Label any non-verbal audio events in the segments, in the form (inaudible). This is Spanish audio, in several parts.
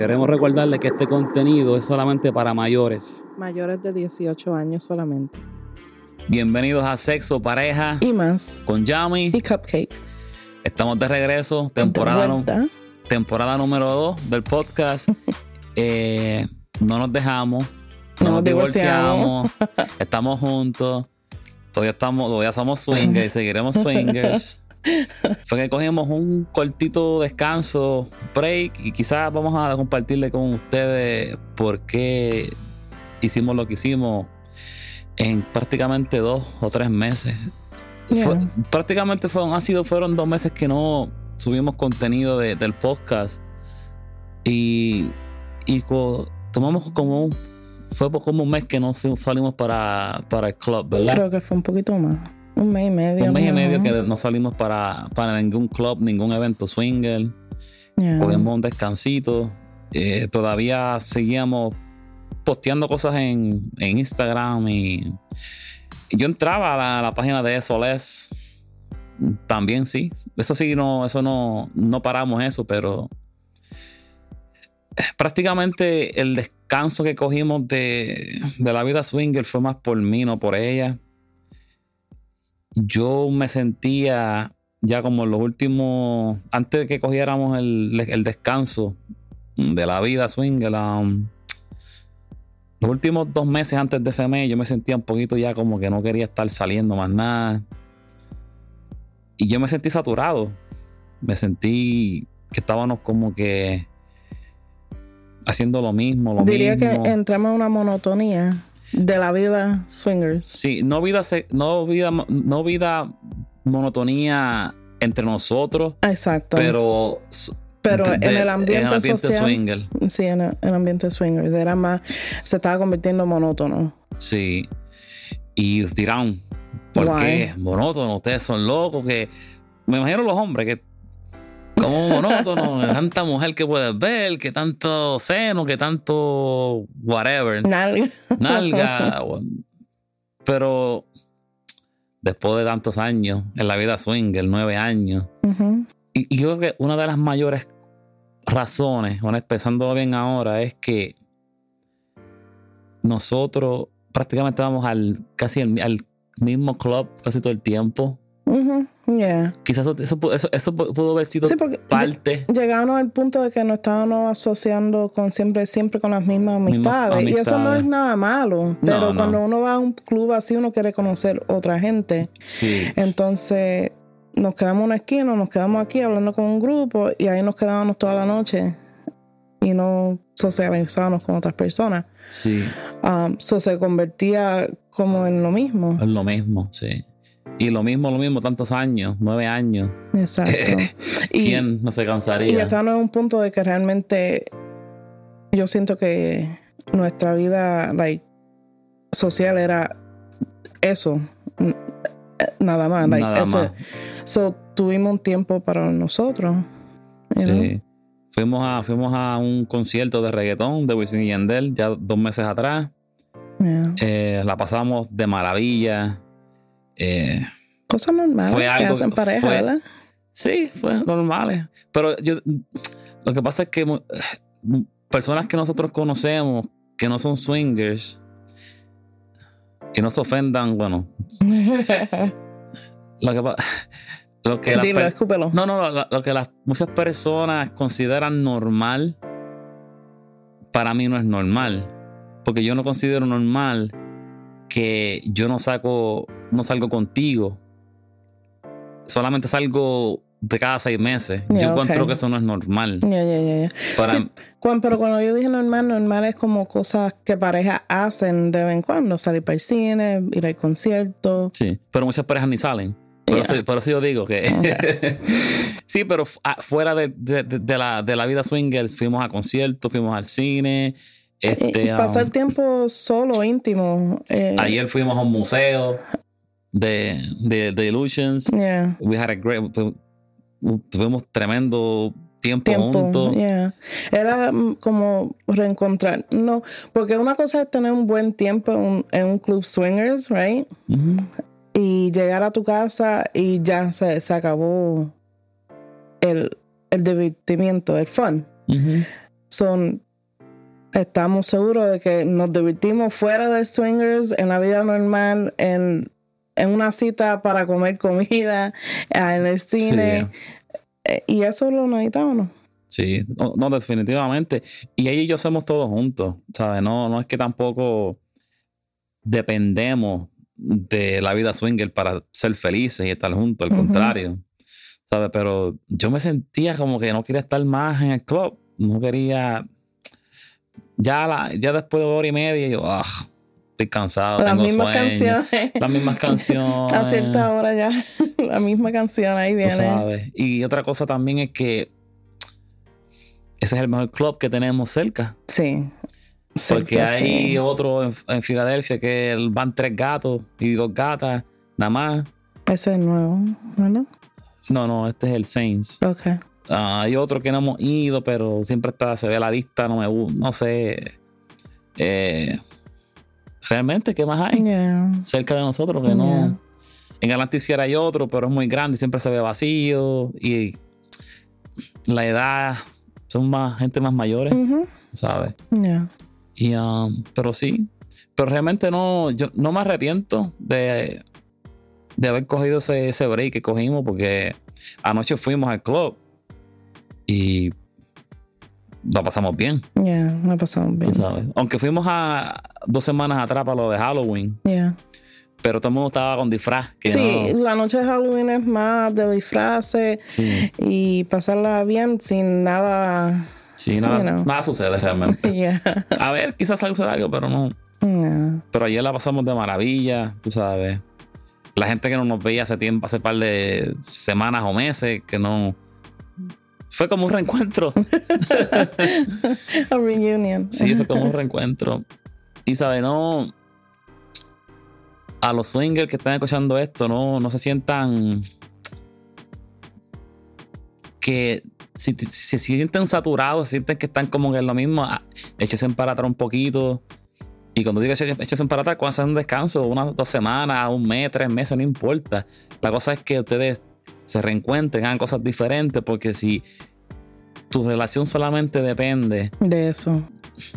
Queremos recordarle que este contenido es solamente para mayores. Mayores de 18 años solamente. Bienvenidos a Sexo, Pareja Y más. con Yami. Y Cupcake. Estamos de regreso, temporada, temporada número 2 del podcast. (laughs) Eh, no nos dejamos, no, No nos nos divorciamos, estamos juntos. Todavía estamos, todavía somos swingers y seguiremos swingers. (laughs) (laughs) Fue que cogimos un cortito descanso, break, y quizás vamos a compartirle con ustedes por qué hicimos lo que hicimos en prácticamente dos o tres meses. Yeah. Fue- prácticamente fueron, ha sido, fueron dos meses que no subimos contenido de- del podcast. Y, y co- tomamos como un, fue como un mes que no salimos para, para el club, ¿verdad? Creo que fue un poquito más. Un mes y medio. un mes y medio que no salimos para, para ningún club, ningún evento swinger. Yeah. Cogimos un descansito. Eh, todavía seguíamos posteando cosas en, en Instagram y, y yo entraba a la, a la página de SOLES. También sí. Eso sí, no, eso no, no paramos eso, pero prácticamente el descanso que cogimos de, de la vida swinger fue más por mí, no por ella. Yo me sentía ya como en los últimos, antes de que cogiéramos el, el descanso de la vida swinger, um, los últimos dos meses antes de ese mes, yo me sentía un poquito ya como que no quería estar saliendo más nada. Y yo me sentí saturado. Me sentí que estábamos como que haciendo lo mismo, lo Diría mismo. que entramos en una monotonía de la vida swingers. Sí, no vida, se- no vida, no vida monotonía entre nosotros, Exacto. pero, Pero de- en el ambiente, en el ambiente social. swinger. Sí, en el, en el ambiente swingers. Era más. Se estaba convirtiendo monótono. Sí. Y dirán, ¿por Why? qué? Monótono, ustedes son locos que. Me imagino los hombres que. Como monótono, tanta mujer que puedes ver, que tanto seno, que tanto whatever. Nalga. (laughs) o- Pero después de tantos años en la vida swinger, nueve años, y, y yo creo que una de las mayores razones, bueno, pensando bien ahora, es que nosotros prácticamente vamos al casi al, al mismo club casi todo el tiempo. Ujú. Yeah. Quizás eso, eso, eso- eso pu- pudo haber sido Sí, parte. llegamos al punto de que nos estábamos asociando con siempre, siempre con las mismas amistades. Y eso no es nada malo. Pero no. cuando uno va a un club así, uno quiere conocer otra gente. Sí, Entonces, nos quedamos en una esquina, nos quedamos aquí hablando con un grupo y ahí nos quedábamos toda la noche y no socializábamos con otras personas. sí, Um, so se convertía como en lo mismo. es lo mismo, sí. Y lo mismo, lo mismo, tantos años, nueve años. Exacto. (laughs) y, ¿Quién no se y cansaría? estamos en un punto de que realmente yo siento que nuestra vida like, social era eso. Nada más. like, Nada ese- más. So, tuvimos un tiempo para nosotros. know? Sí. Fuimos a, fuimos a un concierto de reggaetón de Wisin y Yandel ya dos meses atrás. Yeah. Eh, la pasamos de maravilla. Eh, Cosas normales Fue que algo hacen que- pareja, fue- ¿verdad? sí, fue normales. Pero yo, lo que pasa es que personas que nosotros conocemos que no son swingers y no se ofendan, bueno, (laughs) lo que, pa- lo que Dilo, escúpelo. No, no, lo, lo que las muchas personas consideran normal, para mí no es normal. Porque yo no considero normal que yo no saco, no salgo contigo. Solamente salgo de cada seis meses. Yo encuentro que eso no es normal. Ya, ya. Para, Sí, cuan- pero cuando yo dije normal, normal es como cosas que parejas hacen de vez en cuando. Salir para el cine, ir al concierto. Sí, pero muchas parejas ni salen. Por, Ya. eso, por eso yo digo que. (laughs) sí, pero ah, fuera de, de- la, de la vida swingers, fuimos a conciertos, fuimos al cine. Este, pasar um, tiempo solo, íntimo. eh, ayer fuimos a un museo de, de, de Illusions. yeah, We had a great. tu- Tuvimos tremendo tiempo, tiempo. juntos. yeah. Era como reencontrar. No, porque una cosa es tener un buen tiempo en un, en un club swingers, right? Y llegar a tu casa y ya se, se acabó el, el divertimiento, el fun. Son, estamos seguros de que nos divertimos fuera de swingers, en la vida normal, en, en una cita para comer comida, en el cine. Eh, y eso lo necesitamos, ¿no? Sí, no, definitivamente. Y ella y yo somos todos juntos, ¿sabes? No, no es que tampoco dependemos de la vida swinger para ser felices y estar juntos, al contrario. ¿Sabes? Pero yo me sentía como que no quería estar más en el club. No quería. Ya, la, ya después de hora y media, yo, ah, estoy cansado. Las tengo mismas sueño. canciones. Las mismas (laughs) canciones. A cierta hora ya. (laughs) La misma canción ahí Tú viene. sabes. Y otra cosa también es que ese es el mejor club que tenemos cerca. Sí. Porque Cerca, hay sí. otro en, en Filadelfia que van tres gatos y dos gatas, nada más. Ese es nuevo, ¿verdad? No, no, este es el Saints. Ok. Ah, hay otro que no hemos ido, pero siempre está, se ve a la vista, no me no sé. Eh, realmente, ¿qué más hay? Yeah. Cerca de nosotros que no. Yeah. En Galantis hay otro, pero es muy grande y siempre se ve vacío. Y la edad son más gente más mayores. ¿sabes? Yeah. Y, um, pero sí, pero realmente no, yo no me arrepiento de, de haber cogido ese, ese break que cogimos porque anoche fuimos al club y la pasamos bien, Yeah. La pasamos bien. tú sabes. Aunque fuimos a dos semanas atrás para lo de Halloween, Yeah. pero todo el mundo estaba con disfraz. Que Sí, no- la noche de Halloween es más de disfraces sí, y pasarla bien sin nada. sí, nada, You know. nada sucede realmente. (laughs) Yeah. A ver, quizás suceda algo, pero no. Yeah. Pero ayer la pasamos de maravilla, tú sabes. La gente que no nos veía hace tiempo, hace par de semanas o meses, que no. Fue como un reencuentro. (laughs) A reunion. Sí, fue como un reencuentro. Y sabes, no. A los swingers que están escuchando esto, no, no se sientan. Que si, si se sienten saturados, sienten que están como que en lo mismo, ah, échense para atrás un poquito. Y cuando digo échense para atrás, cuando hacen un descanso, unas dos semanas, un mes, tres meses, no importa. La cosa es que ustedes se reencuentren, hagan cosas diferentes, porque si tu relación solamente depende De eso.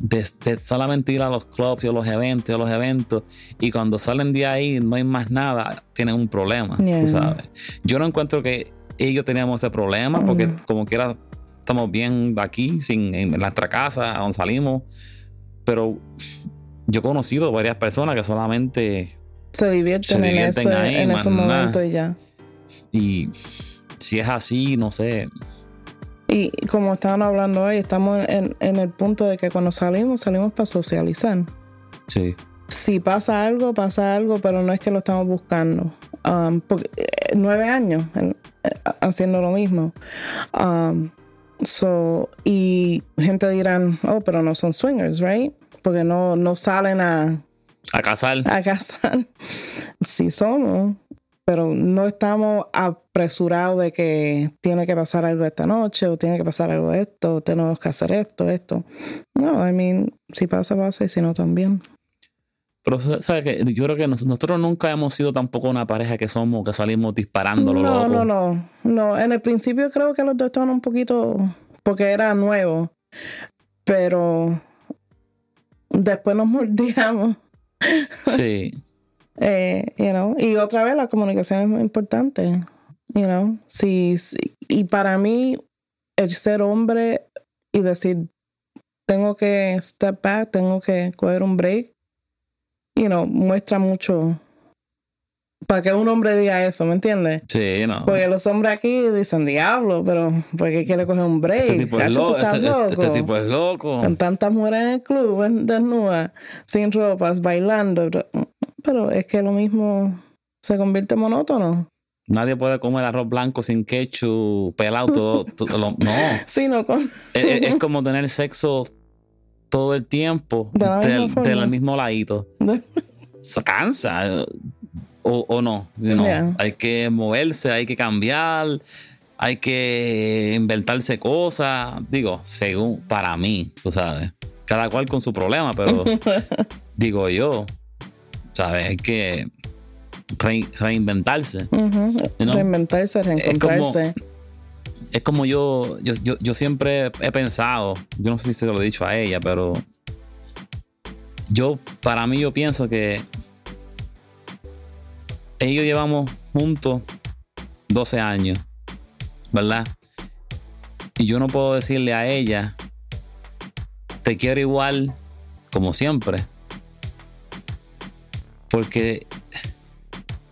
de, de solamente ir a los clubs y a los eventos y a los eventos y cuando salen de ahí no hay más nada, tienen un problema, Yeah. tú sabes. Yo no encuentro que ellos teníamos ese problema porque Mm. como quiera estamos bien aquí, sin, en nuestra casa, a donde salimos, pero yo he conocido varias personas que solamente Se divierten, Se en, divierten ese- ahí, en esos momentos y ya. y si es así, no sé, Y como estaban hablando hoy, estamos en, en el punto de que cuando salimos, salimos para socializar. sí, Si pasa algo, pasa algo, pero no es que lo estamos buscando. Um, porque, eh, nueve años en- eh, haciendo lo mismo. Um, so, y gente dirán, oh, pero no son swingers, right? Porque no, no salen a, a casar. a casar. (laughs) Sí somos, pero no estamos apresurados de que tiene que pasar algo esta noche o tiene que pasar algo esto, o tenemos que hacer esto, esto. No, I mean, si pasa, pasa y si no, también. Pero sabes que yo creo que nos- nosotros nunca hemos sido tampoco una pareja que somos, que salimos disparando No, loco. no, no, no. En el principio creo que los dos estaban un poquito, porque era nuevo, pero después nos mordíamos. Sí. (laughs) Eh, you know, y otra vez la comunicación es muy importante. You know, sí, sí. y para mí el ser hombre y decir tengo que step back, tengo que coger un break, you know, muestra mucho para que un hombre diga eso, ¿me entiendes? Sí, no. Porque los hombres aquí dicen diablo, pero ¿por qué quiere coger un break? Este tipo es loco. estás Este, este- este tipo es loco. Con tantas mujeres en el club, desnudas, sin ropas, bailando. Pero es que lo mismo se convierte en monótono. Nadie puede comer arroz blanco sin ketchup, pelado, todo. (laughs) todo lo- no. Sí, no con... es, es- es como tener sexo todo el tiempo De la misma del, del mismo ladito. Se cansa. O, o no. Yeah. Hay que moverse, hay que cambiar, hay que inventarse cosas. Digo, según para mí, tú sabes. Cada cual con su problema, pero (laughs) digo yo, ¿sabes? Hay que re- reinventarse. Ujú. You know? Reinventarse, reencontrarse. es como yo, yo, yo, yo siempre he pensado, yo no sé si se lo he dicho a ella, pero yo, para mí, yo pienso que ellos llevamos juntos 12 años, ¿verdad? Y yo no puedo decirle a ella, te quiero igual como siempre. Porque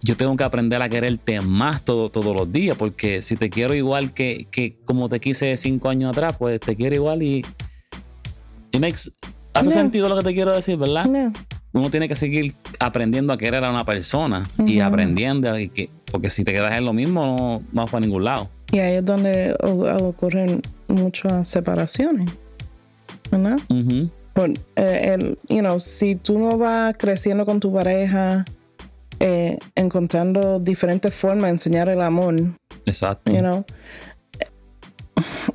yo tengo que aprender a quererte más todo, todos los días. Porque si te quiero igual que, que como te quise cinco años atrás, pues te quiero igual y. y makes, hace sentido lo que te quiero decir, ¿verdad? Uno tiene que seguir aprendiendo a querer a una persona y aprendiendo. Y que, porque si te quedas en lo mismo, no, no vas para ningún lado. Y ahí es donde ocurren muchas separaciones, ¿verdad? Por, eh, el, you know, si tú no vas creciendo con tu pareja, eh, encontrando diferentes formas de enseñar el amor, Exacto. you know,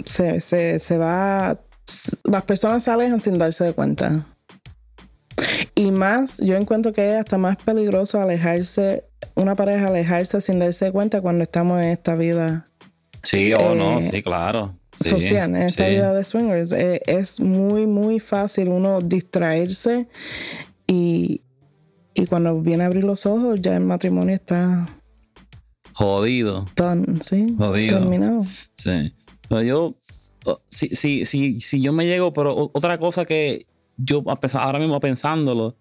se, se, se va, las personas se alejan sin darse de cuenta. Y más, yo encuentro que es hasta más peligroso alejarse, una pareja alejarse sin darse cuenta cuando estamos en esta vida Sí, o no, sí, claro. Sí, social, en esta sí. vida de swingers. Eh, es muy, muy fácil uno distraerse y, y cuando viene a abrir los ojos ya el matrimonio está Jodido. done, ¿sí? Jodido. Terminado. Sí. Pero yo, si, si, si, si yo me llego, pero otra cosa que yo a pesar- ahora mismo pensándolo,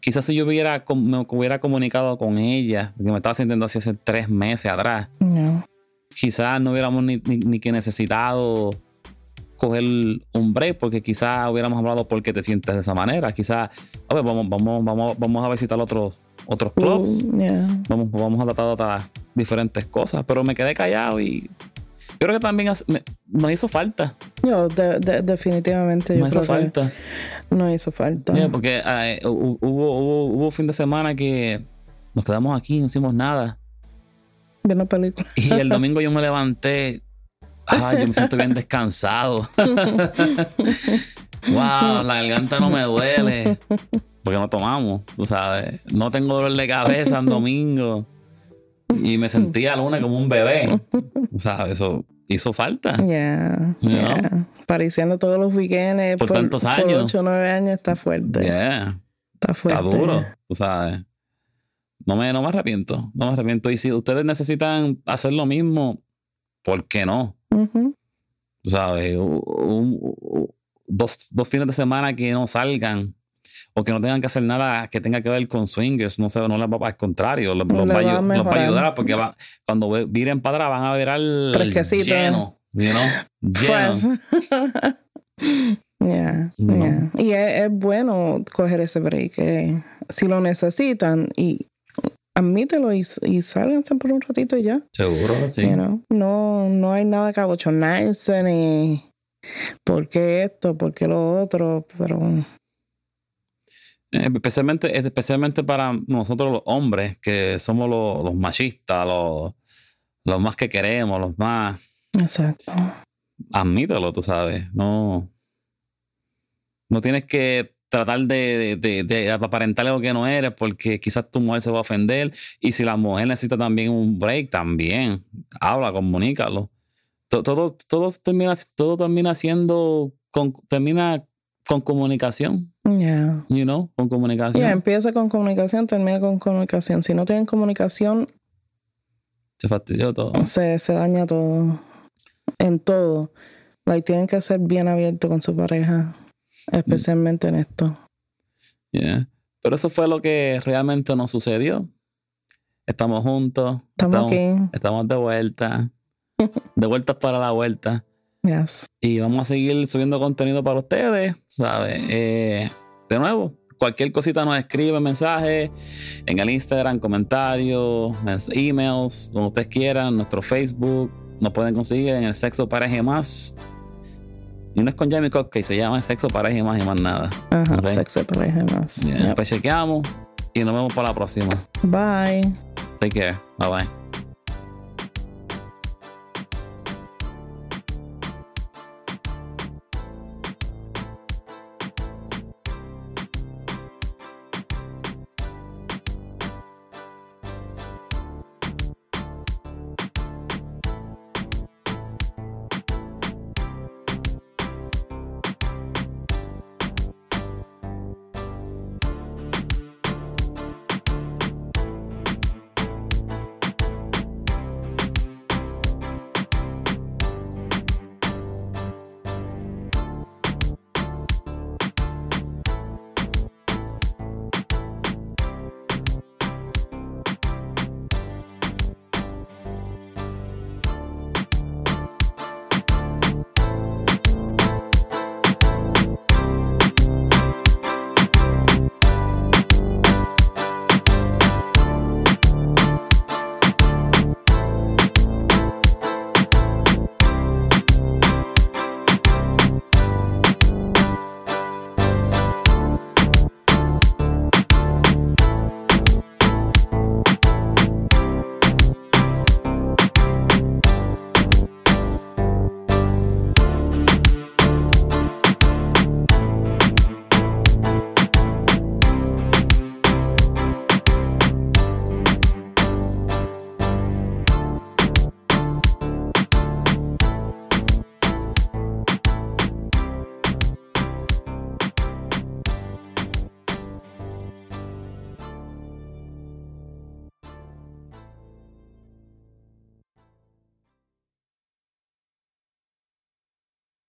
quizás si yo hubiera, me hubiera comunicado con ella, que me estaba sintiendo así hace tres meses atrás, No. Quizás no hubiéramos ni, ni, ni que necesitado coger un break, porque quizás hubiéramos hablado por qué te sientes de esa manera. Quizás, a ver, vamos, vamos, vamos, vamos a visitar otros, otros clubs. Mm, yeah. Vamos, vamos a tratar de otras diferentes cosas. Pero me quedé callado y yo creo que también nos hizo falta. Yo, de- de- definitivamente. yo Nos hizo falta. No hizo falta. Yeah, porque eh, hu- hubo, hubo, hubo fin de semana que nos quedamos aquí, no hicimos nada. Viendo películas. Y el (laughs) domingo yo me levanté. Ay, yo me siento bien descansado. (laughs) wow, la garganta no me duele. Porque no tomamos, tú sabes. No tengo dolor de cabeza en domingo. Y me sentía lunes como un bebé. Sea, eso hizo falta. Yeah, You yeah. Pareciendo todos los weekends. Por tantos años. Por 8 o 9 años está fuerte. Yeah. Está fuerte. Está duro, tú sabes. No me, no me arrepiento, no me arrepiento. Y si ustedes necesitan hacer lo mismo, ¿por qué no? Sabes, un- dos, dos fines de semana que no salgan o que no tengan que hacer nada que tenga que ver con swingers, no sé, no les va al contrario, los, los Les va, a va a ayu- los va a mejorar. ayudar porque va, cuando viren para atrás van a ver al Fresquecito. lleno, you know, lleno. (laughs) Yeah. Y es, es bueno coger ese break. eh, si lo necesitan y admítelo y, y sálganse por un ratito y ya. Seguro, sí. you know. No, no hay nada que abochonarse ni por qué esto, por qué lo otro, pero Eh, Especialmente, especialmente para nosotros los hombres, que somos los, los machistas, los, los más que queremos, los más. exacto. Admítelo, tú sabes. No. No tienes que tratar de, de, de- de aparentar algo que no eres, porque quizás tu mujer se va a ofender. Y si la mujer necesita también un break, también. Habla, comunícalo. To- Todo, todo, termina, todo termina siendo. Con, termina con comunicación. Yeah. You know, con comunicación. Yeah, empieza con comunicación, termina con comunicación. Si no tienen comunicación, Se fastidió todo. se, se daña todo. En todo. Like, tienen que ser bien abiertos con su pareja. Especialmente en esto. Yeah. Pero eso fue lo que realmente nos sucedió. Estamos juntos. Estamos aquí. estamos de vuelta. De vuelta para la vuelta. Yes. Y vamos a seguir subiendo contenido para ustedes, ¿sabes? Eh, de nuevo, cualquier cosita nos escribe mensaje en el Instagram, comentarios, emails, donde ustedes quieran, nuestro Facebook. Nos pueden conseguir en el Sexo Pareja Más. Y no es con Jamie Cook, que se llama Sexo Pareja y Más y más nada. Ajá. Ok. Sexo pareja y más. Yeah, Yep. Pues chequeamos y nos vemos para la próxima. Bye. Take care. Bye bye.